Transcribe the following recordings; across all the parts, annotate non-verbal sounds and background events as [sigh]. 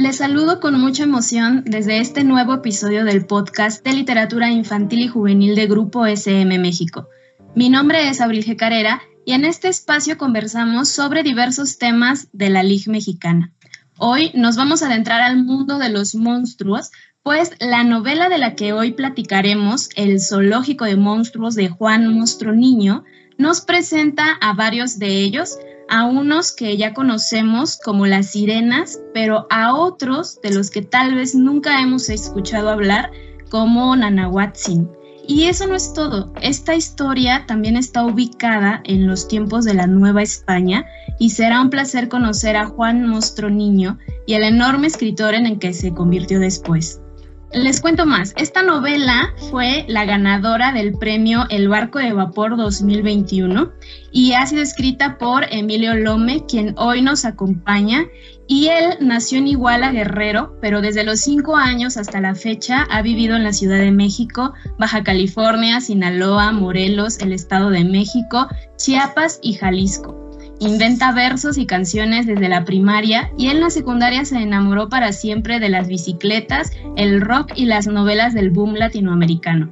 les saludo con mucha emoción desde este nuevo episodio del podcast de literatura infantil y juvenil de Grupo SM México. Mi nombre es Abril. Carrera y en este espacio conversamos sobre diversos temas de la Lig Mexicana. Hoy nos vamos a adentrar al mundo de los monstruos, pues la novela de la que hoy platicaremos, El zoológico de monstruos de Juan Monstruo Niño, nos presenta a varios de ellos, a unos que ya conocemos como las sirenas, pero a otros de los que tal vez nunca hemos escuchado hablar como Nanahuatzin. Y eso no es todo. Esta historia también está ubicada en los tiempos de la Nueva España y será un placer conocer a Juan Mostro Niño y el enorme escritor en el que se convirtió después. Les cuento más. Esta novela fue la ganadora del premio El Barco de Vapor 2021 y ha sido escrita por Emilio Lome, quien hoy nos acompaña. Y él nació en Iguala Guerrero, pero desde los cinco años hasta la fecha ha vivido en la Ciudad de México, Baja California, Sinaloa, Morelos, el Estado de México, Chiapas y Jalisco. Inventa versos y canciones desde la primaria y en la secundaria se enamoró para siempre de las bicicletas, el rock y las novelas del boom latinoamericano.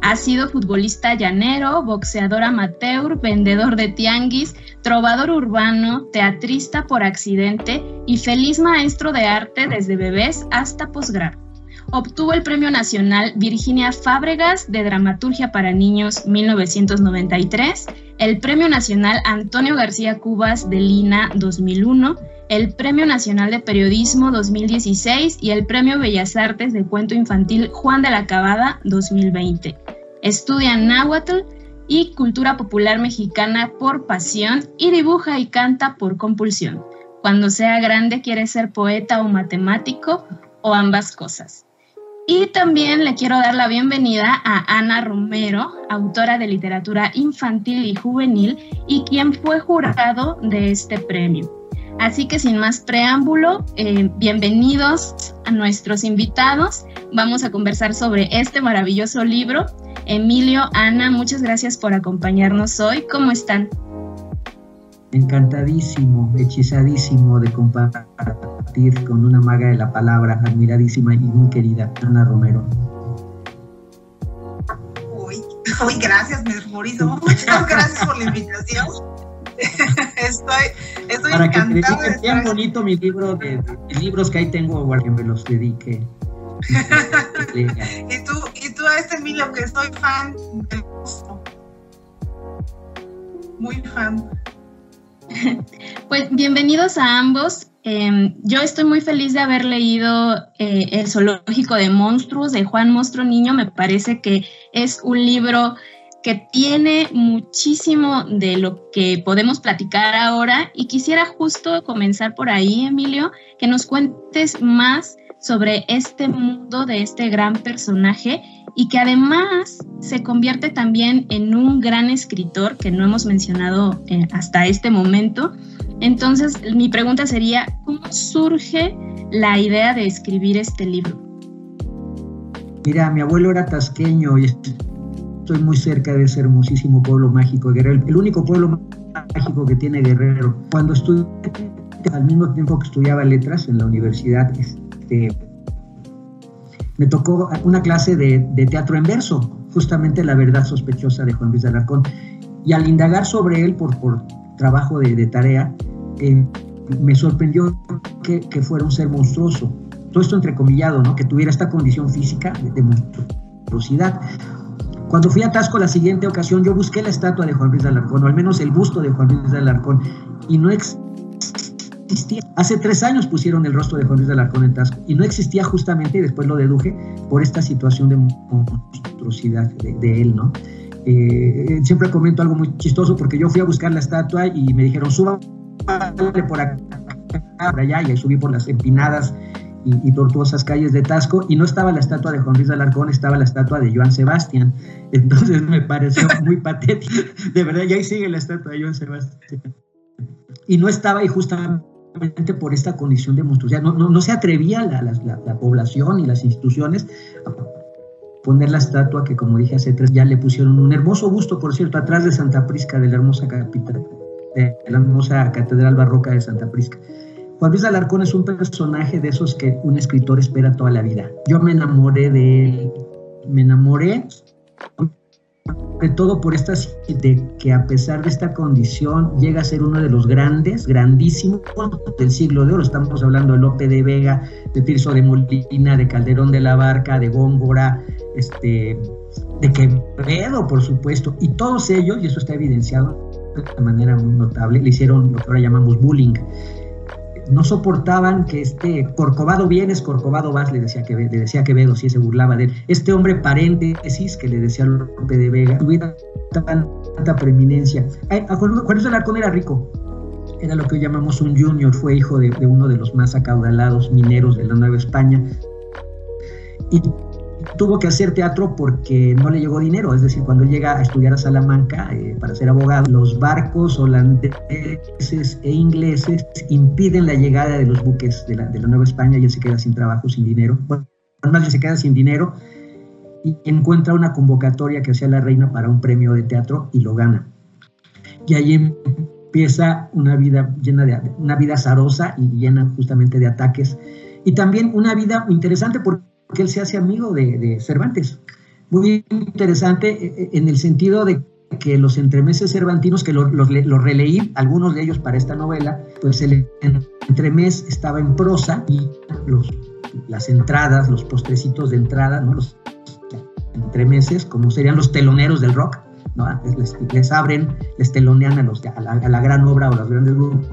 Ha sido futbolista llanero, boxeador amateur, vendedor de tianguis, trovador urbano, teatrista por accidente y feliz maestro de arte desde bebés hasta posgrado. Obtuvo el Premio Nacional Virginia Fábregas de Dramaturgia para Niños 1993, el Premio Nacional Antonio García Cubas de Lina 2001, el Premio Nacional de Periodismo 2016 y el Premio Bellas Artes de Cuento Infantil Juan de la Cabada 2020. Estudia náhuatl y cultura popular mexicana por pasión y dibuja y canta por compulsión. Cuando sea grande quiere ser poeta o matemático o ambas cosas. Y también le quiero dar la bienvenida a Ana Romero, autora de literatura infantil y juvenil y quien fue jurado de este premio. Así que sin más preámbulo, eh, bienvenidos a nuestros invitados. Vamos a conversar sobre este maravilloso libro. Emilio, Ana, muchas gracias por acompañarnos hoy. ¿Cómo están? encantadísimo, hechizadísimo de compartir con una maga de la palabra, admiradísima y muy querida, Ana Romero. Uy, [laughs] uy gracias, mi Mauricio. Muchas gracias por la invitación. [laughs] estoy, estoy Para encantado. que te bien bonito mi libro de, libros que ahí tengo, que me los dedique. [laughs] y tú, y tú a este Emilio que soy fan del Muy fan. Pues bienvenidos a ambos. Em, yo estoy muy feliz de haber leído eh, El zoológico de monstruos de Juan Monstruo Niño. Me parece que es un libro que tiene muchísimo de lo que podemos platicar ahora y quisiera justo comenzar por ahí, Emilio, que nos cuentes más sobre este mundo de este gran personaje y que además se convierte también en un gran escritor que no hemos mencionado eh, hasta este momento. Entonces, mi pregunta sería, ¿cómo surge la idea de escribir este libro? Mira, mi abuelo era tasqueño y estoy muy cerca de ese hermosísimo pueblo mágico de Guerrero, el único pueblo mágico que tiene Guerrero. Cuando estudié, al mismo tiempo que estudiaba letras en la universidad, este, me tocó una clase de, teatro en verso, justamente La verdad sospechosa de Juan Luis de Alarcón. Y al indagar sobre él por, por trabajo de, tarea, eh, me sorprendió que, fuera un ser monstruoso. Todo esto entrecomillado, ¿no? que tuviera esta condición física de, monstruosidad. Cuando fui a Tasco la siguiente ocasión, yo busqué la estatua de Juan Luis de Alarcón, o al menos el busto de Juan Luis de Alarcón, y no Hace tres años pusieron el rostro de Juan Luis de Alarcón en Tasco y no existía justamente, y después lo deduje, por esta situación de monstruosidad de, él, ¿no? Eh, siempre comento algo muy chistoso porque yo fui a buscar la estatua y me dijeron, suba por acá, por allá, y ahí subí por las empinadas y, tortuosas calles de Tasco, y no estaba la estatua de Juan Luis de Alarcón, estaba la estatua de Joan Sebastián. Entonces me pareció [laughs] muy patético. De verdad, y ahí sigue la estatua de Joan Sebastián. Y no estaba, y justamente por esta condición de monstruosidad, no, no, se atrevía la, la, población y las instituciones a poner la estatua que, como dije hace tres, ya le pusieron un hermoso busto, por cierto, atrás de Santa Prisca, de la hermosa capital, de la hermosa catedral barroca de Santa Prisca. Juan Luis Alarcón es un personaje de esos que un escritor espera toda la vida. Yo me enamoré de él, me enamoré sobre todo por esta de que a pesar de esta condición llega a ser uno de los grandes, grandísimos del siglo de oro. Estamos hablando de Lope de Vega, de Tirso de Molina, de Calderón de la Barca, de Góngora, este, de Quevedo, por supuesto, y todos ellos, y eso está evidenciado de manera notable, le hicieron lo que ahora llamamos bullying no soportaban que este Corcovado vienes, Corcovado vas, le decía, que, le decía Quevedo, si se burlaba de él. Este hombre paréntesis que le decía Lope de Vega, tuviera tanta preeminencia. Juan Luis Alarcón era rico, era lo que llamamos un junior, fue hijo de, de uno de los más acaudalados mineros de la Nueva España. Y tuvo que hacer teatro porque no le llegó dinero, es decir, cuando llega a estudiar a Salamanca eh, para ser abogado, los barcos holandeses e ingleses impiden la llegada de los buques de la, Nueva España y él se queda sin trabajo, sin dinero. Bueno, más se queda sin dinero y encuentra una convocatoria que hacía la reina para un premio de teatro y lo gana. Y ahí empieza una vida llena de una vida azarosa y llena justamente de ataques y también una vida interesante porque que él se hace amigo de, Cervantes. Muy interesante eh, eh, en el sentido de que los entremeses cervantinos, que los, releí, algunos de ellos para esta novela, pues el entremés estaba en prosa y los, las entradas, los postrecitos de entrada, ¿no? los entremeses, como serían los teloneros del rock, ¿no? les, abren, les telonean a, los, a, la, gran obra o los grandes grupos,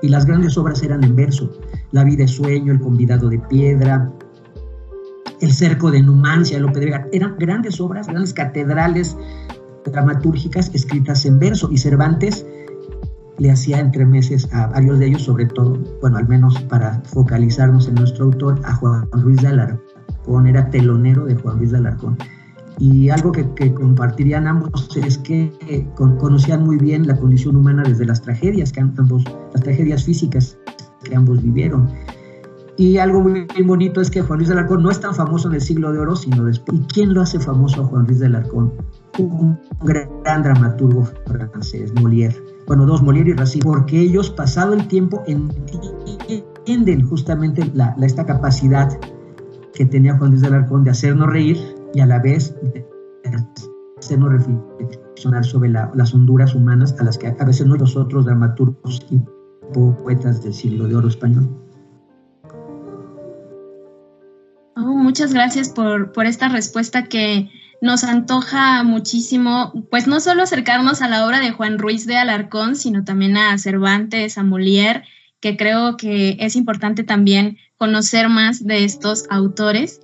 y las grandes obras eran en verso, La vida de sueño, El convidado de piedra, el cerco de Numancia, Lope de Vega, eran grandes obras, grandes catedrales dramatúrgicas escritas en verso y Cervantes le hacía entre meses a varios de ellos, sobre todo, bueno, al menos para focalizarnos en nuestro autor, a Juan Luis de Alarcón, era telonero de Juan Luis de Alarcón. Y algo que, compartirían ambos es que conocían muy bien la condición humana desde las tragedias que ambos, las tragedias físicas que ambos vivieron. Y algo muy, bonito es que Juan Luis de Alarcón no es tan famoso en el siglo de oro, sino después. ¿Y quién lo hace famoso a Juan Luis de Alarcón? Un gran, dramaturgo francés, Molière. Bueno, dos, Molière y Racine, porque ellos, pasado el tiempo, entienden justamente la, esta capacidad que tenía Juan Luis de Alarcón de hacernos reír y a la vez hacernos reflexionar sobre las honduras humanas a las que a veces no los otros dramaturgos y poetas del siglo de oro español. Muchas gracias por, por esta respuesta que nos antoja muchísimo, pues no solo acercarnos a la obra de Juan Ruiz de Alarcón, sino también a Cervantes, a Molière, que creo que es importante también conocer más de estos autores.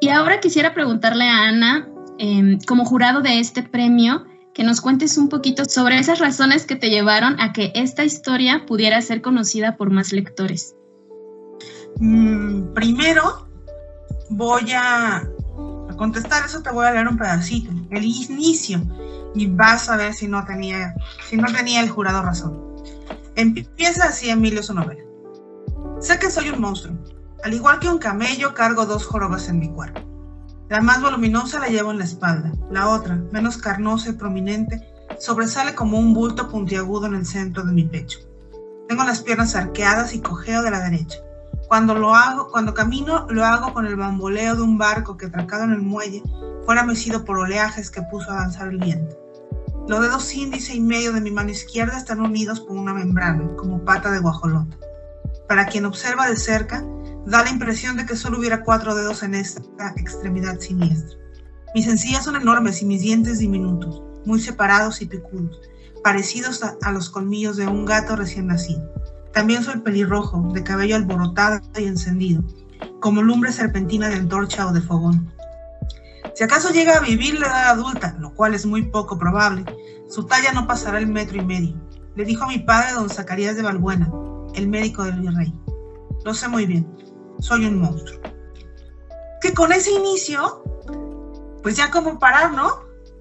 Y ahora quisiera preguntarle a Ana, em, como jurado de este premio, que nos cuentes un poquito sobre esas razones que te llevaron a que esta historia pudiera ser conocida por más lectores. Mm, primero, voy a, contestar eso, te voy a leer un pedacito, el inicio, y vas a ver si no tenía, si no tenía el jurado razón. Empieza así Emilio su novela. Sé que soy un monstruo. Al igual que un camello, cargo dos jorobas en mi cuerpo. La más voluminosa la llevo en la espalda, la otra, menos carnosa y prominente, sobresale como un bulto puntiagudo en el centro de mi pecho. Tengo las piernas arqueadas y cojeo de la derecha. Cuando lo hago, cuando camino, lo hago con el bamboleo de un barco que atracado en el muelle fuera mecido por oleajes que puso a danzar el viento. Los dedos índice y medio de mi mano izquierda están unidos por una membrana, como pata de guajolota. Para quien observa de cerca, da la impresión de que solo hubiera cuatro dedos en esta extremidad siniestra. Mis encías son enormes y mis dientes diminutos, muy separados y picudos, parecidos a los colmillos de un gato recién nacido. También soy pelirrojo, de cabello alborotado y encendido, como lumbre serpentina de antorcha o de fogón. Si acaso llega a vivir la edad adulta, lo cual es muy poco probable, su talla no pasará el metro y medio, le dijo a mi padre don Zacarías de Balbuena, el médico del virrey. Lo sé muy bien. soy un monstruo. Que con ese inicio, pues ya como parar, ¿no?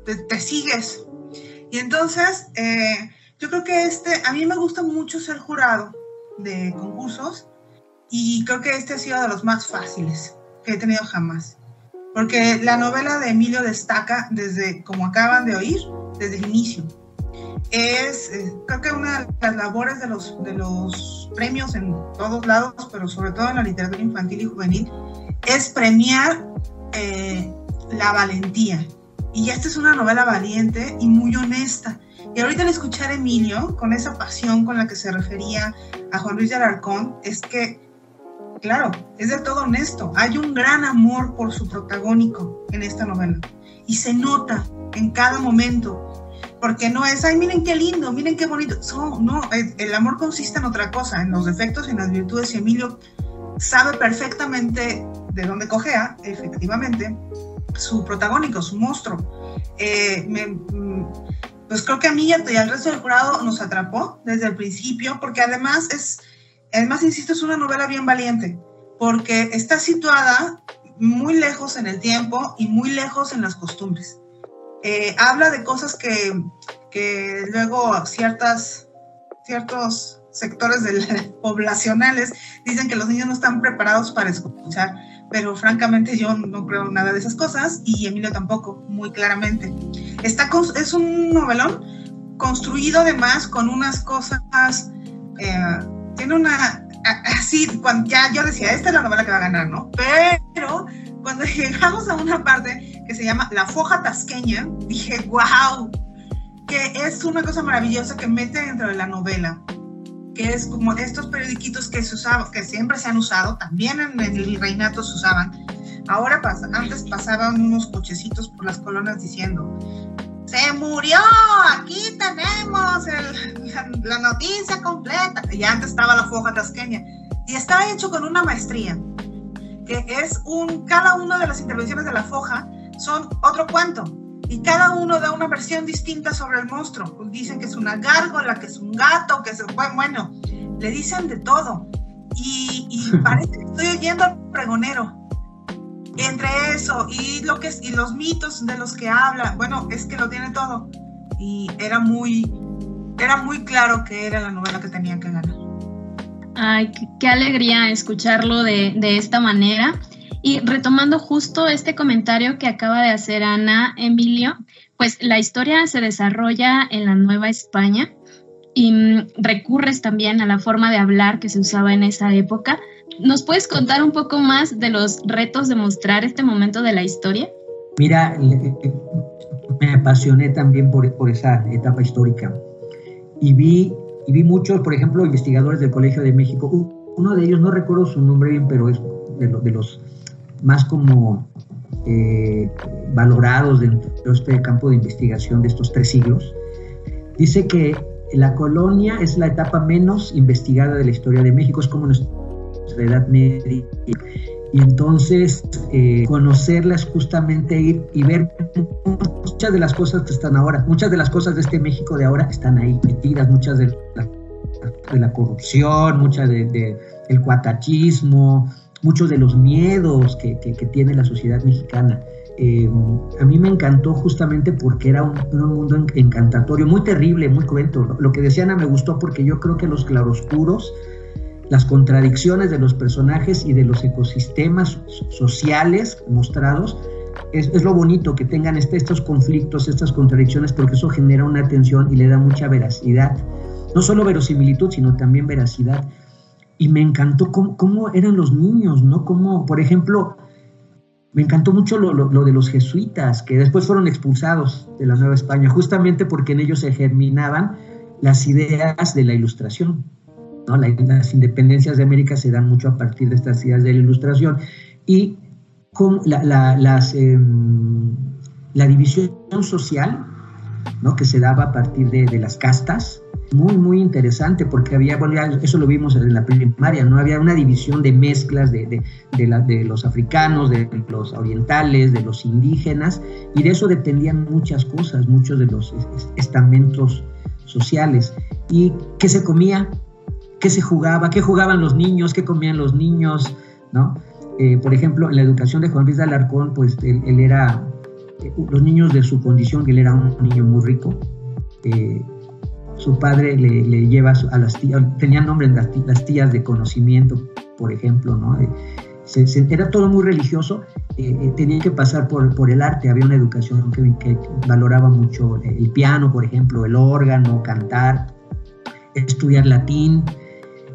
Te, sigues. Y entonces, eh, yo creo que este, a mí me gusta mucho ser jurado de concursos y creo que este ha sido de los más fáciles que he tenido jamás. Porque la novela de Emilio destaca desde, como acaban de oír, desde el inicio. Es, eh, creo que una de las labores de los, de los premios en todos lados, pero sobre todo en la literatura infantil y juvenil, es premiar eh, la valentía. Y esta es una novela valiente y muy honesta. Y ahorita al escuchar a Emilio, con esa pasión con la que se refería a Juan Luis de Alarcón, es que Claro, es de todo honesto. Hay un gran amor por su protagónico en esta novela. Y se nota en cada momento. Porque no es, ay, miren qué lindo, miren qué bonito. no, el, amor consiste en otra cosa, en los defectos y en las virtudes. Y Emilio sabe perfectamente de dónde cogea, efectivamente, su protagónico, su monstruo. Eh, mm, pues creo que a mí y al resto del jurado nos atrapó desde el principio, porque además es Además, insisto, es una novela bien valiente, porque está situada muy lejos en el tiempo y muy lejos en las costumbres. Eh, habla de cosas que, que luego ciertas, ciertos sectores [laughs] poblacionales dicen que los niños no están preparados para escuchar, pero francamente yo no creo nada de esas cosas y Emilio tampoco, muy claramente. Está, es un novelón construido además con unas cosas eh, tiene una, así, cuando ya yo decía, esta es la novela que va a ganar, ¿no? Pero cuando [laughs] llegamos a una parte que se llama La Foja Tasqueña, dije, wow, que es una cosa maravillosa que mete dentro de la novela, que es como estos periodiquitos que se usaban, que siempre se han usado, también en el reinato se usaban. Ahora pasa, antes pasaban unos cochecitos por las colonias diciendo, se murió, aquí tenemos la, noticia completa. Y antes estaba la foja tasqueña. Y está hecho con una maestría, que es un, cada una de las intervenciones de la foja son otro cuento. Y cada uno da una versión distinta sobre el monstruo. Dicen que es una gárgola, que es un gato, que es, bueno, le dicen de todo. Y, y [laughs] parece que estoy oyendo al pregonero entre eso y lo que y los mitos de los que habla, bueno, es que lo tiene todo. Y era muy, era muy claro que era la novela que tenía que ganar. Ay, qué, alegría escucharlo de, de, esta manera. Y retomando justo este comentario que acaba de hacer Ana Emilio, pues la historia se desarrolla en la Nueva España y mm, recurres también a la forma de hablar que se usaba en esa época ¿Nos puedes contar un poco más de los retos de mostrar este momento de la historia? Mira, me apasioné también por, por esa etapa histórica y vi, y vi muchos, por ejemplo, investigadores del Colegio de México. Uno de ellos, no recuerdo su nombre bien, pero es de, de los más como eh, valorados de este campo de investigación de estos tres siglos. Dice que la colonia es la etapa menos investigada de la historia de México, es como nuestra Edad Media. Y entonces eh, conocerlas justamente ir y ver muchas de las cosas que están ahora, muchas de las cosas de este México de ahora están ahí metidas, muchas de la, de la corrupción, muchas del de, el cuatachismo, muchos de los miedos que, tiene la sociedad mexicana. Eh, a mí me encantó justamente porque era un, un, mundo encantatorio, muy terrible, muy cruento. Lo que decía Ana me gustó porque yo creo que los claroscuros las contradicciones de los personajes y de los ecosistemas sociales mostrados. Es, es lo bonito que tengan este, estos conflictos, estas contradicciones, porque eso genera una tensión y le da mucha veracidad. No solo verosimilitud, sino también veracidad. Y me encantó cómo, eran los niños, ¿no? Como, por ejemplo, me encantó mucho lo, de los jesuitas, que después fueron expulsados de la Nueva España, justamente porque en ellos se germinaban las ideas de la ilustración. Las independencias de América se dan mucho a partir de estas ideas de la ilustración y con la, las, em, la división social ¿no? que se daba a partir de, las castas, muy, muy interesante, porque había, bueno, eso lo vimos en la primaria, ¿no? Había una división de mezclas de, de, de, de, los africanos, de los orientales, de los indígenas, y de eso dependían muchas cosas, muchos de los estamentos sociales. ¿Y qué se comía? qué se jugaba, qué jugaban los niños, qué comían los niños, ¿no? Eh, por ejemplo, en la educación de Juan Luis de Alarcón, pues él, era, eh, los niños de su condición, él era un niño muy rico, eh, su padre le, lleva a las tías, tenían nombre las, las tías de conocimiento, por ejemplo, ¿no? era todo muy religioso, tenía que pasar por, por, el arte, había una educación que, que, valoraba mucho el piano, por ejemplo, el órgano, cantar, estudiar latín,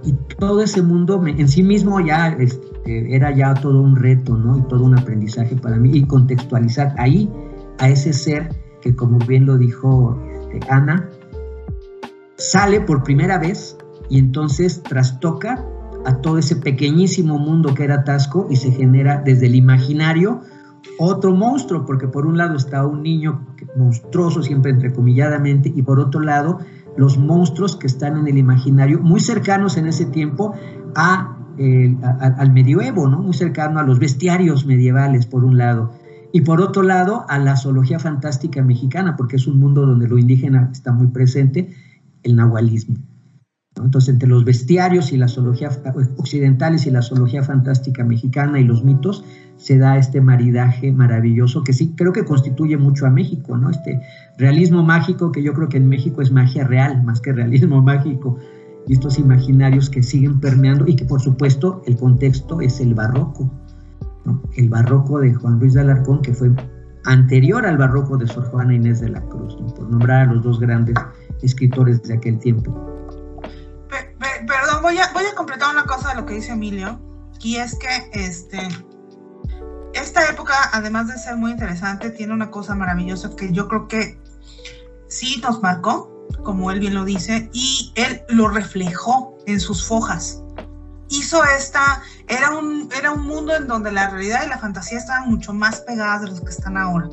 y todo ese mundo en sí mismo ya este, era ya todo un reto, ¿no? Y todo un aprendizaje para mí y contextualizar ahí a ese ser que como bien lo dijo este, Ana, sale por primera vez y entonces trastoca a todo ese pequeñísimo mundo que era Tasco y se genera desde el imaginario otro monstruo, porque por un lado está un niño monstruoso, siempre entrecomilladamente, y por otro lado los monstruos que están en el imaginario, muy cercanos en ese tiempo a, al medioevo, ¿no? muy cercano a los bestiarios medievales, por un lado, y por otro lado a la zoología fantástica mexicana, porque es un mundo donde lo indígena está muy presente, el nahualismo. Entonces, entre los bestiarios y la zoología occidentales y la zoología fantástica mexicana y los mitos, se da este maridaje maravilloso que sí creo que constituye mucho a México, ¿no? Este realismo mágico que yo creo que en México es magia real más que realismo [laughs] mágico y estos imaginarios que siguen permeando y que por supuesto el contexto es el barroco, el barroco de Juan Luis de Alarcón que fue anterior al barroco de Sor Juana Inés de la Cruz, por nombrar a los dos grandes escritores de aquel tiempo perdón, voy a, completar una cosa de lo que dice Emilio, y es que este, esta época, además de ser muy interesante, tiene una cosa maravillosa que yo creo que sí nos marcó, como él bien lo dice, y él lo reflejó en sus fojas. Hizo esta, era un, era un mundo en donde la realidad y la fantasía estaban mucho más pegadas de los que están ahora.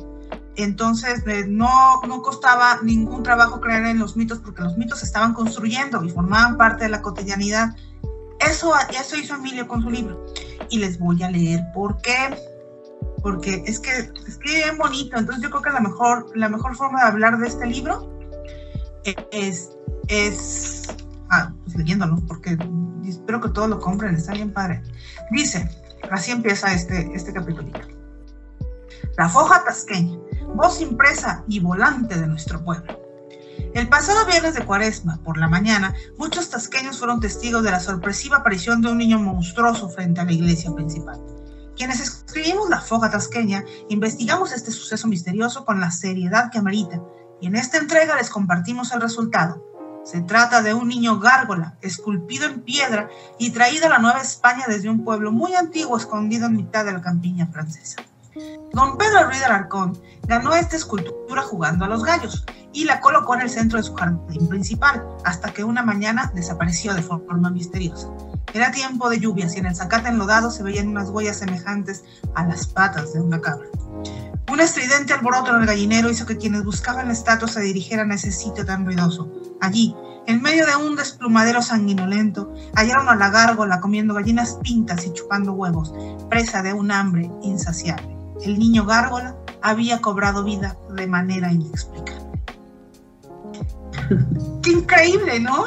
Entonces, eh, no, no costaba ningún trabajo creer en los mitos porque los mitos se estaban construyendo y formaban parte de la cotidianidad. Eso, eso hizo Emilio con su libro. Y les voy a leer por qué. Porque es que es que bien bonito. Entonces yo creo que la mejor, la mejor forma de hablar de este libro es, es ah, pues leyéndolo, porque espero que todos lo compren, está bien padre. Dice, así empieza este, este capítulo. La foja tasqueña voz impresa y volante de nuestro pueblo. El pasado viernes de cuaresma, por la mañana, muchos tasqueños fueron testigos de la sorpresiva aparición de un niño monstruoso frente a la iglesia principal. Quienes escribimos La Foga Tasqueña, investigamos este suceso misterioso con la seriedad que amerita, y en esta entrega les compartimos el resultado. Se trata de un niño gárgola, esculpido en piedra y traído a la Nueva España desde un pueblo muy antiguo escondido en mitad de la campiña francesa. Don Pedro Ruiz de Alarcón ganó esta escultura jugando a los gallos y la colocó en el centro de su jardín principal, hasta que una mañana desapareció de forma misteriosa. Era tiempo de lluvias y en el zacate enlodado se veían unas huellas semejantes a las patas de una cabra. Un estridente alboroto en el gallinero hizo que quienes buscaban la estatua se dirigieran a ese sitio tan ruidoso. Allí, en medio de un desplumadero sanguinolento, hallaron a la gárgola comiendo gallinas pintas y chupando huevos, presa de un hambre insaciable el niño gárgola había cobrado vida de manera inexplicable. [laughs] ¡Qué increíble, ¿no?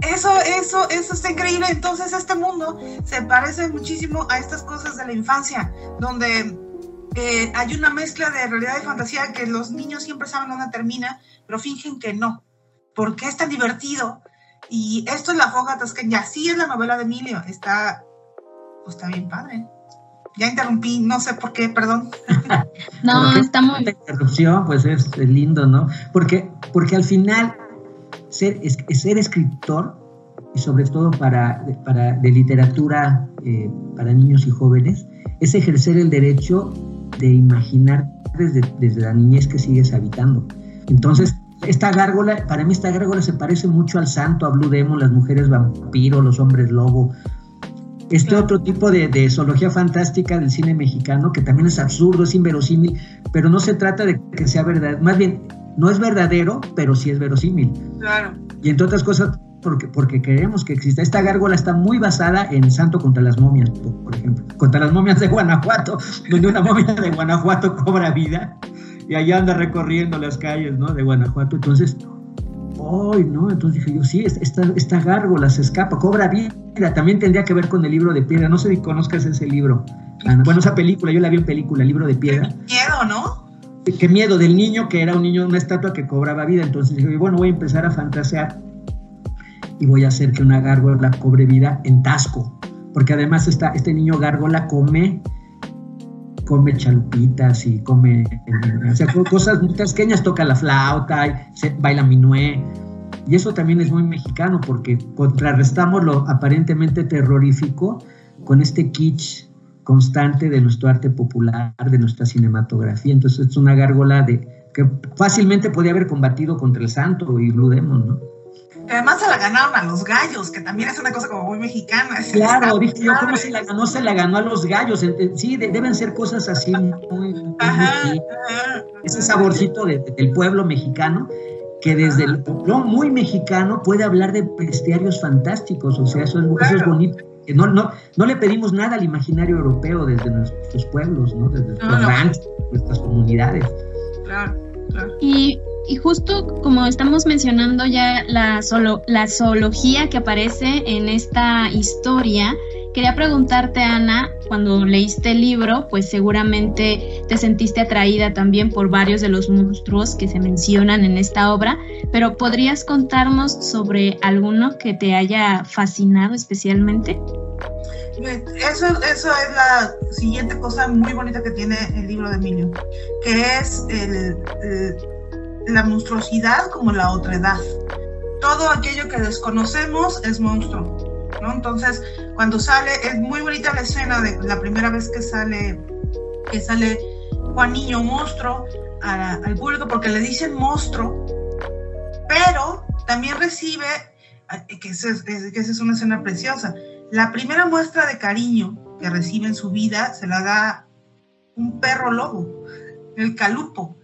Eso, eso, eso está increíble. Entonces este mundo se parece muchísimo a estas cosas de la infancia, donde eh, hay una mezcla de realidad y fantasía que los niños siempre saben dónde termina, pero fingen que no. porque es tan divertido? Y esto es la foga tasqueña. Así es la novela de Emilio. Está, pues está bien padre. Ya interrumpí, no sé por qué, perdón. [laughs] no, está muy... La interrupción, pues es lindo, ¿no? Porque, porque al final, ser, ser escritor, y sobre todo para, para de literatura eh, para niños y jóvenes, es ejercer el derecho de imaginar desde, desde la niñez que sigues habitando. Entonces, esta gárgola, para mí esta gárgola se parece mucho al santo, a Blue Demon, las mujeres vampiro, los hombres lobo, este otro tipo de, de, zoología fantástica del cine mexicano, que también es absurdo, es inverosímil, pero no se trata de que sea verdad, más bien, no es verdadero, pero sí es verosímil. Claro. Y entre otras cosas, porque, porque queremos que exista. Esta gárgola está muy basada en Santo contra las momias, por ejemplo, contra las momias de Guanajuato, [laughs] donde una momia de Guanajuato cobra vida y allá anda recorriendo las calles ¿no? de Guanajuato. Entonces, ¡ay, no! Entonces dije yo, sí, esta, esta gárgola se escapa, cobra vida. También tendría que ver con el libro de piedra. No sé si conozcas ese libro. Bueno, esa película, yo la vi en película, el libro de piedra. Qué miedo, ¿no? Qué miedo del niño que era un niño, una estatua que cobraba vida. Entonces dije, bueno, voy a empezar a fantasear y voy a hacer que una gárgola cobre vida en Tasco. Porque además está, este niño gárgola come come chalupitas y come cosas muy pequeñas, toca la flauta, se, baila minué. Y eso también es muy mexicano porque contrarrestamos lo aparentemente terrorífico con este kitsch constante de nuestro arte popular, de nuestra cinematografía. Entonces es una gárgola de, que fácilmente podía haber combatido contra el santo y Blue Demon, ¿no? Además se la ganaron a los gallos, que también es una cosa como muy mexicana. [laughs] Claro, dije yo, ¿cómo se la ganó? Se la ganó a los gallos. Sí, deben ser cosas así muy... Ese saborcito del pueblo mexicano que desde el pueblo muy mexicano puede hablar de bestiarios fantásticos, o sea, eso es, bonito. No, no, no le pedimos nada al imaginario europeo desde nuestros pueblos, ¿no? desde nuestros ranchos, nuestras comunidades. Claro, Y y justo como estamos mencionando ya la, solo, la zoología que aparece en esta historia, quería preguntarte, Ana, cuando leíste el libro, pues seguramente te sentiste atraída también por varios de los monstruos que se mencionan en esta obra, pero ¿podrías contarnos sobre alguno que te haya fascinado especialmente? Eso, eso es la siguiente cosa muy bonita que tiene el libro de Emilio, que es el la monstruosidad como la otredad. Todo aquello que desconocemos es monstruo, ¿no? Entonces, cuando sale, es muy bonita la escena de la primera vez que sale, que sale Juan Niño monstruo al público porque le dicen monstruo, pero también recibe, que esa, que esa es una escena preciosa, la primera muestra de cariño que recibe en su vida se la da un perro lobo, el calupo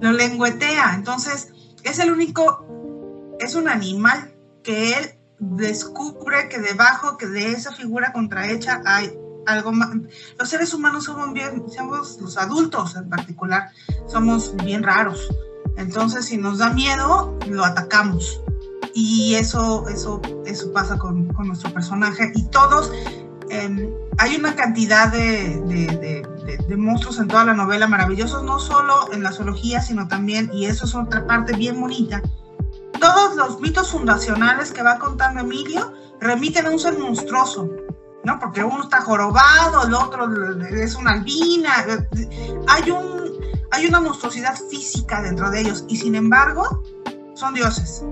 lo lengüetea. Entonces, es el único, es un animal que él descubre que debajo que de esa figura contrahecha hay algo más. Los seres humanos somos bien, somos los adultos en particular, somos bien raros. Entonces, si nos da miedo, lo atacamos. Y eso, eso, eso pasa con, con nuestro personaje. Y todos, em, hay una cantidad de, de de, monstruos en toda la novela, maravillosos no solo en la zoología, sino también, y eso es otra parte bien bonita, todos los mitos fundacionales que va contando Emilio remiten a un ser monstruoso, ¿no? Porque uno está jorobado, el otro es una albina, hay, un, hay una monstruosidad física dentro de ellos, y sin embargo, son dioses.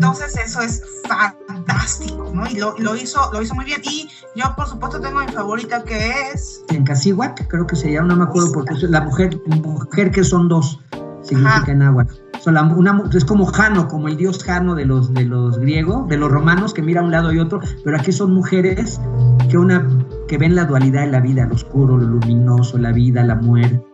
Entonces eso es fantástico, ¿no? Y lo, lo, hizo, lo hizo muy bien. Y yo, por supuesto, tengo mi favorita que es... En Casihuac, creo que se llama, no me acuerdo porque es la mujer, mujer que son dos, significa en agua. una, es como Jano, como el dios Jano de los, de los griegos, de los romanos, que mira a un lado y otro, pero aquí son mujeres que, una, que ven la dualidad de la vida, lo oscuro, lo luminoso, la vida, la muerte,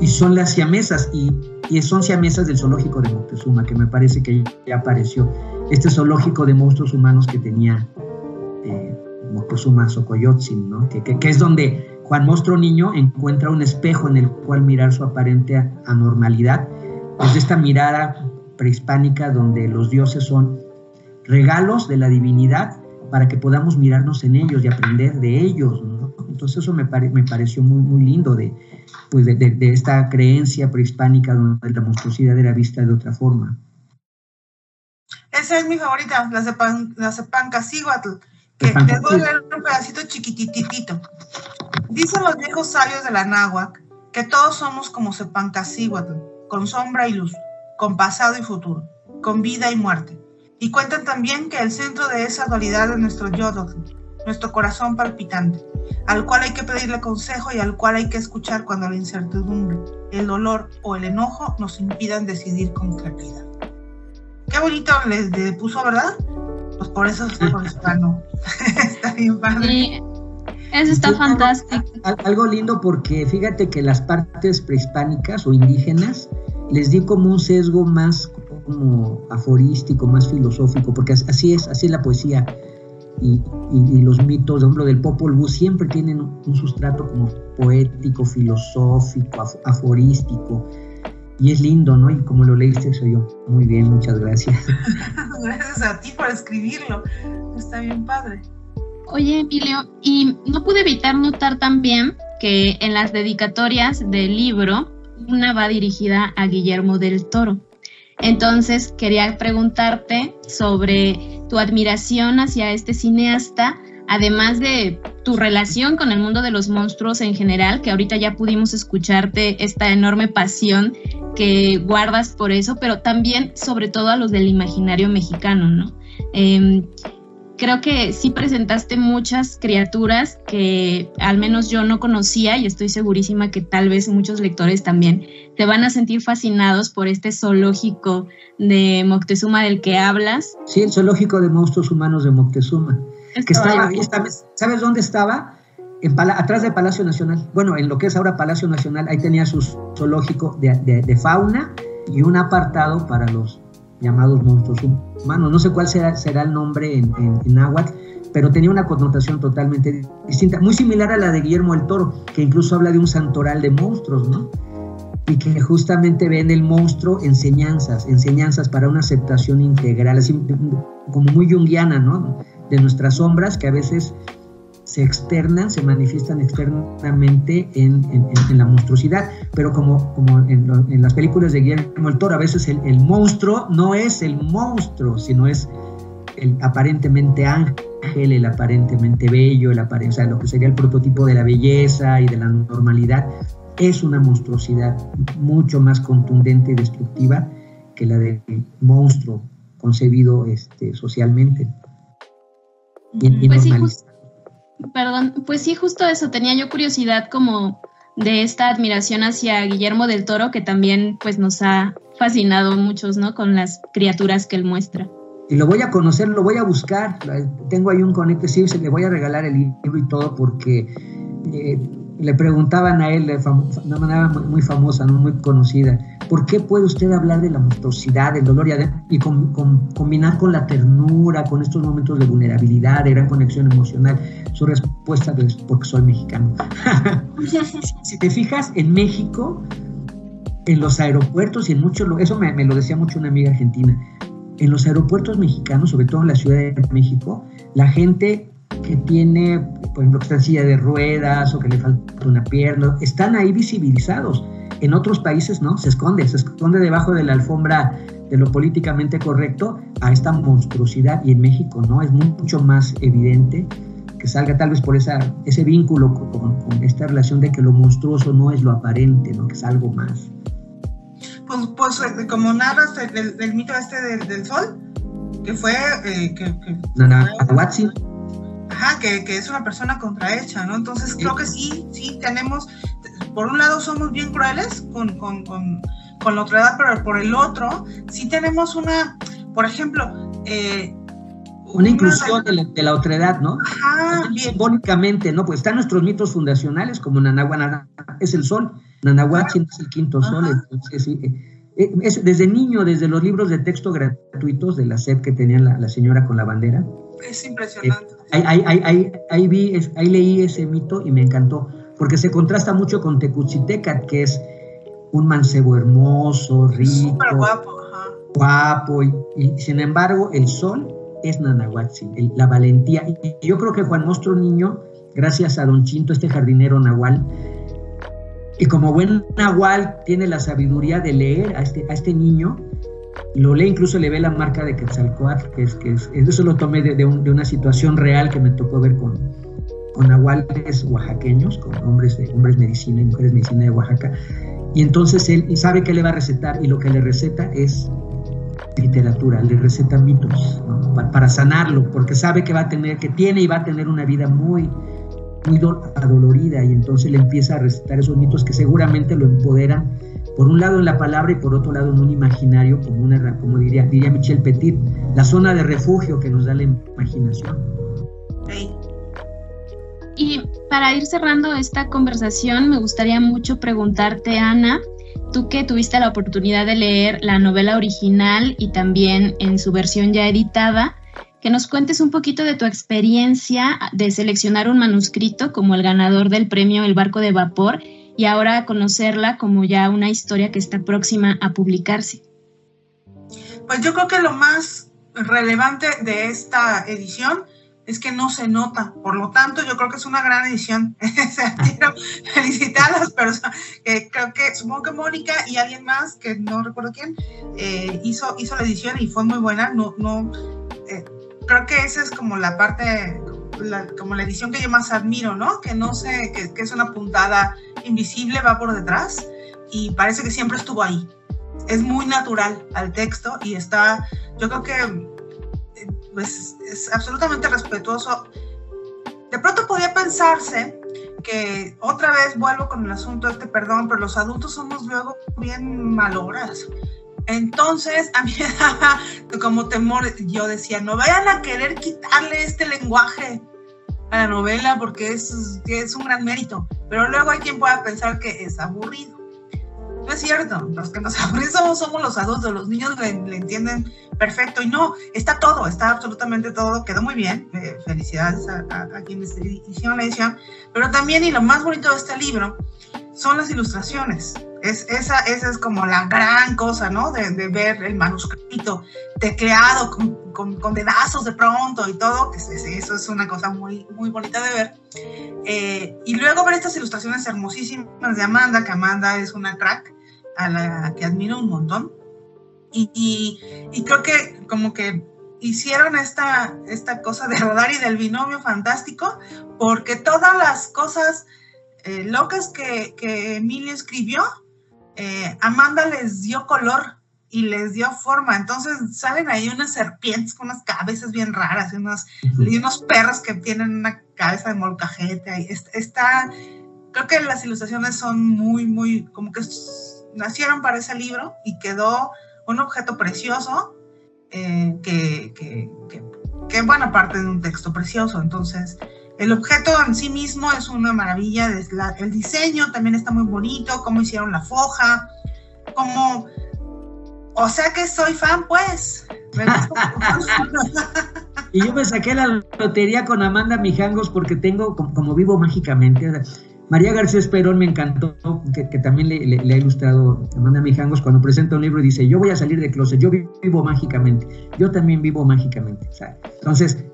y son las siamesas, y, y son siamesas del zoológico de Moctezuma, que me parece que ya apareció, este zoológico de monstruos humanos que tenía eh, Moctezuma Xocoyotzin, ¿no? que, que, es donde Juan Monstruo Niño encuentra un espejo en el cual mirar su aparente anormalidad, desde esta mirada prehispánica donde los dioses son regalos de la divinidad para que podamos mirarnos en ellos y aprender de ellos. ¿no? Entonces eso me, me pareció muy, muy lindo de, pues de, esta creencia prehispánica donde la monstruosidad era vista de otra forma. Esa es mi favorita, la, sepan, la que les voy a leer un pedacito chiquititito. Dicen los viejos sabios de la náhuac que todos somos como Sepancasíhuatl, con sombra y luz, con pasado y futuro, con vida y muerte. Y cuentan también que el centro de esa dualidad es nuestro yodotl, nuestro corazón palpitante, al cual hay que pedirle consejo y al cual hay que escuchar cuando la incertidumbre, el dolor o el enojo nos impidan decidir con claridad. Qué bonito les puso, ¿verdad? Pues por eso, por eso ganó. [laughs] está bien padre. eso está fantástico. Algo lindo porque fíjate que las partes prehispánicas o indígenas les di como un sesgo más como aforístico, más filosófico, porque así es, así es la poesía y, los mitos, de ejemplo, del Popol Vuh siempre tienen un sustrato como poético, filosófico, aforístico. y es lindo, ¿no? Y como lo leíste, soy yo. Muy bien, muchas gracias. [laughs] gracias a ti por escribirlo. Está bien padre. Oye, Emilio, y no pude evitar notar también que en las dedicatorias del libro, una va dirigida a Guillermo del Toro. Entonces, quería preguntarte sobre tu admiración hacia este cineasta, además de tu relación con el mundo de los monstruos en general, que ahorita ya pudimos escucharte esta enorme pasión que guardas por eso, pero también sobre todo a los del imaginario mexicano, ¿no? Em, creo que sí presentaste muchas criaturas que al menos yo no conocía y estoy segurísima que tal vez muchos lectores también te van a sentir fascinados por este zoológico de Moctezuma del que hablas. Sí, el zoológico de monstruos humanos de Moctezuma. que estaba, ¿Sabes dónde estaba? En atrás del Palacio Nacional. Bueno, en lo que es ahora Palacio Nacional, ahí tenía su zoológico de, fauna y un apartado para los llamados monstruos humanos. No sé cuál será, será el nombre en, en, pero tenía una connotación totalmente distinta, muy similar a la de Guillermo el Toro, que incluso habla de un santoral de monstruos, ¿no? Y que justamente ve en el monstruo enseñanzas, enseñanzas para una aceptación integral, así como muy junguiana, ¿no? De nuestras sombras que a veces se externan, se manifiestan externamente en, la monstruosidad, pero como, como en, las películas de Guillermo el Toro, a veces el, monstruo no es el monstruo, sino es el aparentemente ángel, el aparentemente bello, el o sea, lo que sería el prototipo de la belleza y de la normalidad, es una monstruosidad mucho más contundente y destructiva que la del monstruo concebido este, socialmente. Y, pues Perdón, pues sí, justo eso, tenía yo curiosidad como de esta admiración hacia Guillermo del Toro, que también pues nos ha fascinado muchos, ¿no? Con las criaturas que él muestra. Y lo voy a conocer, lo voy a buscar. Tengo ahí un conecte, sí, se le voy a regalar el libro y todo porque eh, le preguntaban a él de una manera muy, famosa, ¿no? muy conocida, ¿por qué puede usted hablar de la monstruosidad, del dolor y, combinar con la ternura, con estos momentos de vulnerabilidad, de gran conexión emocional? Su respuesta es porque soy mexicano. [laughs] si te fijas, en México, en los aeropuertos y en muchos, eso me, me lo decía mucho una amiga argentina, en los aeropuertos mexicanos, sobre todo en la Ciudad de México, la gente que tiene, por ejemplo, que está en silla de ruedas o que le falta una pierna, están ahí visibilizados. En otros países no, se esconde, se esconde debajo de la alfombra de lo políticamente correcto a esta monstruosidad y en México no, es mucho más evidente que salga tal vez por esa, ese vínculo con, esta relación de que lo monstruoso no es lo aparente, ¿no? que es algo más. Pues, pues como narras el, mito este del, sol, que fue... Eh, que, que, Ajá, que, que, es una persona contrahecha, ¿no? Entonces creo que sí, sí tenemos, por un lado somos bien crueles con, con, con, con la otra edad, pero por el otro sí tenemos una, por ejemplo, eh, una inclusión de la, de la otredad, ¿no? Ajá, Simbólicamente, ¿no? Pues están nuestros mitos fundacionales, como Nanagua es el sol, Nanahuatzin es el quinto sol, entonces sí. Eh, eh, es, desde niño, desde los libros de texto gratuitos de la SED que tenía la, la señora con la bandera, es impresionante. ahí, vi, ahí leí ese mito y me encantó, porque se contrasta mucho con Tecuchitecat, que es un mancebo hermoso, rico, guapo, guapo y, sin embargo el sol es Nanahuatzin, la valentía. Y yo creo que Juan Monstruo Niño, gracias a Don Chinto, este jardinero nahual, y como buen nahual tiene la sabiduría de leer a este, a este niño, lo lee, incluso le ve la marca de Quetzalcoatl, que es, que es, eso lo tomé de, de, una situación real que me tocó ver con, con nahuales oaxaqueños, con hombres de hombres medicina y mujeres medicina de Oaxaca. Y entonces él sabe que le va a recetar y lo que le receta es literatura, le receta mitos para, para, sanarlo, porque sabe que va a tener, que tiene y va a tener una vida muy, muy adolorida y entonces le empieza a recetar esos mitos que seguramente lo empoderan por un lado en la palabra y por otro lado en un imaginario, como, una, como diría, diría Michel Petit, la zona de refugio que nos da la imaginación. Y para ir cerrando esta conversación, me gustaría mucho preguntarte, Ana, tú que tuviste la oportunidad de leer la novela original y también en su versión ya editada, que nos cuentes un poquito de tu experiencia de seleccionar un manuscrito como el ganador del premio El Barco de Vapor y ahora conocerla como ya una historia que está próxima a publicarse? Pues yo creo que lo más relevante de esta edición es que no se nota. Por lo tanto, yo creo que es una gran edición. [laughs] Quiero felicitar a las personas. creo que, supongo que Mónica y alguien más, que no recuerdo quién, eh, hizo, hizo la edición y fue muy buena. No, no, eh, creo que esa es como la parte, como la edición que yo más admiro, ¿no? Que no sé, que, que es una puntada invisible, va por detrás y parece que siempre estuvo ahí. Es muy natural al texto y está, yo creo que pues es absolutamente respetuoso. De pronto podría pensarse que otra vez vuelvo con el asunto este perdón, pero los adultos somos luego bien maloras. Entonces, a mí me daba como temor, yo decía, no vayan a querer quitarle este lenguaje a la novela porque es, es un gran mérito, pero luego hay quien pueda pensar que es aburrido. Es cierto, los que nos [laughs] aburrimos somos los adultos, los niños le, entienden perfecto y no, está todo, está absolutamente todo, quedó muy bien, eh, felicidades a, a, quienes hicieron la edición, pero también y lo más bonito de este libro son las ilustraciones. Es, esa, esa es como la gran cosa, ¿no? De, de ver el manuscrito tecleado con, con, con, dedazos de pronto y todo, eso es una cosa muy, muy bonita de ver. Eh, y luego ver estas ilustraciones hermosísimas de Amanda, que Amanda es una crack, a la que admiro un montón. Y, y, creo que como que hicieron esta, esta cosa de rodar y del binomio fantástico, porque todas las cosas eh, locas que, que Emilia escribió, eh, Amanda les dio color y les dio forma. Entonces salen ahí unas serpientes con unas cabezas bien raras y unos, y unos perros que tienen una cabeza de molcajete. Está, creo que las ilustraciones son muy, muy, como que nacieron para ese libro y quedó un objeto precioso eh, que, que, que, buena parte de un texto precioso. Entonces, el objeto en sí mismo es una maravilla. el diseño también está muy bonito, cómo hicieron la foja, cómo... O sea que soy fan, pues. [laughs] y yo me saqué la lotería con Amanda Mijangos porque tengo, como, como vivo mágicamente, María García Esperón me encantó, que, también le, ha ilustrado Amanda Mijangos cuando presenta un libro y dice, yo voy a salir de closet, yo vivo, mágicamente, yo también vivo mágicamente. Entonces,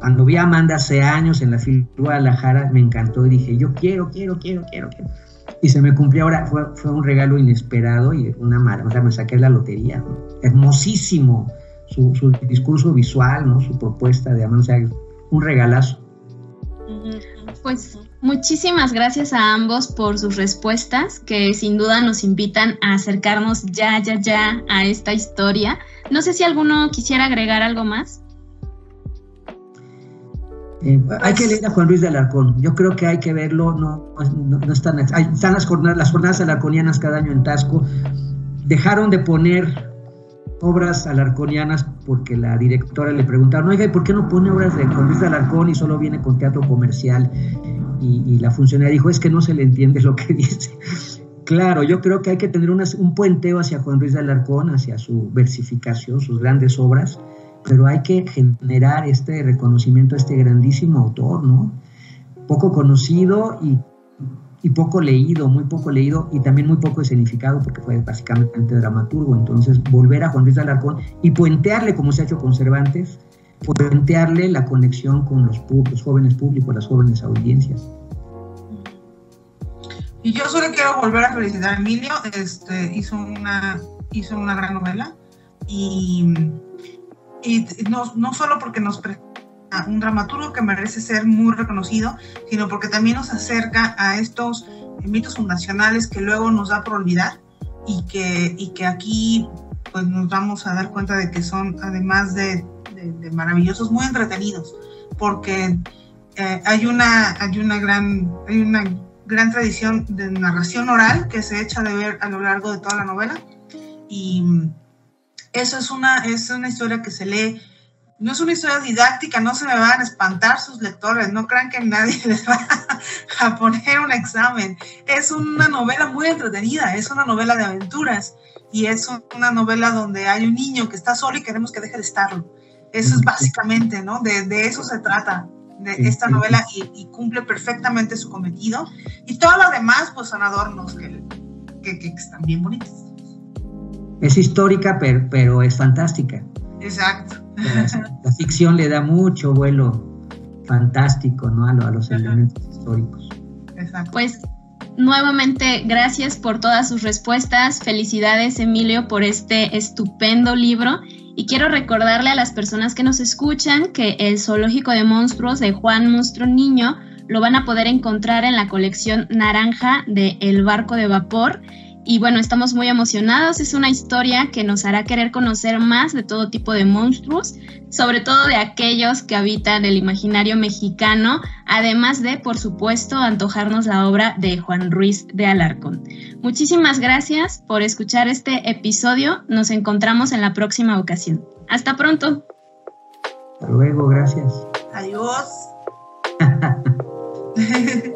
cuando vi a Amanda hace años en la fila de Guadalajara, me encantó y dije, yo quiero, quiero, quiero, quiero, quiero. Y se me cumplió ahora, fue, fue un regalo inesperado y una maravilla, me saqué la lotería. Hermosísimo su, su, discurso visual, ¿no? su propuesta de Amanda, o sea, un regalazo. Pues Muchísimas gracias a ambos por sus respuestas, que sin duda nos invitan a acercarnos ya, ya, ya a esta historia. No sé si alguno quisiera agregar algo más. Eh, hay que leer a Juan Luis de Alarcón. Yo creo que hay que verlo. No, no, están, están las jornadas, las jornadas alarconianas cada año en Tasco. Dejaron de poner obras alarconianas porque la directora le preguntaron, oiga, ¿por qué no pone obras de Juan Luis de Alarcón y solo viene con teatro comercial? y, la funcionaria dijo, es que no se le entiende lo que [laughs] dice. Claro, yo creo que hay que tener un puenteo hacia Juan Ruiz de Alarcón, hacia su versificación, sus grandes obras, pero hay que generar este reconocimiento a este grandísimo autor, ¿no? Poco conocido y, y, poco leído, muy poco leído y también muy poco escenificado porque fue básicamente dramaturgo. Entonces, volver a Juan Ruiz de Alarcón y puentearle, como se ha hecho con Cervantes, plantearle la conexión con los, los, jóvenes públicos, las jóvenes audiencias. Y yo solo quiero volver a felicitar a Emilio, este, hizo, una, hizo una gran novela y, y no, no solo porque nos un dramaturgo que merece ser muy reconocido, sino porque también nos acerca a estos mitos fundacionales que luego nos da por olvidar y que, y que aquí pues nos vamos a dar cuenta de que son, además de maravillosos, muy entretenidos, porque eh, hay, una, hay, una gran, hay una gran tradición de narración oral que se echa de ver a lo largo de toda la novela y eso es una, es una historia que se lee no es una historia didáctica, no se me van a espantar sus lectores, no crean que nadie [laughs] les va a poner un examen. Es una novela muy entretenida, es una novela de aventuras y es una novela donde hay un niño que está solo y queremos que deje de estarlo. Eso es básicamente, ¿no? De, eso se trata de esta novela y, cumple perfectamente su cometido. Y todo lo demás, pues son adornos que, que, están bien bonitos. Es histórica, pero, pero es fantástica. Exacto. La, ficción le da mucho vuelo fantástico ¿no? a, a los elementos históricos. Exacto. Pues nuevamente gracias por todas sus respuestas. Felicidades Emilio por este estupendo libro. Y quiero recordarle a las personas que nos escuchan que el Zoológico de Monstruos de Juan Monstruo Niño lo van a poder encontrar en la colección naranja de El Barco de Vapor y bueno, estamos muy emocionados. Es una historia que nos hará querer conocer más de todo tipo de monstruos, sobre todo de aquellos que habitan el imaginario mexicano, además de, por supuesto, antojarnos la obra de Juan Ruiz de Alarcón. Muchísimas gracias por escuchar este episodio. Nos encontramos en la próxima ocasión. Hasta pronto. Hasta luego, gracias. Adiós. [laughs]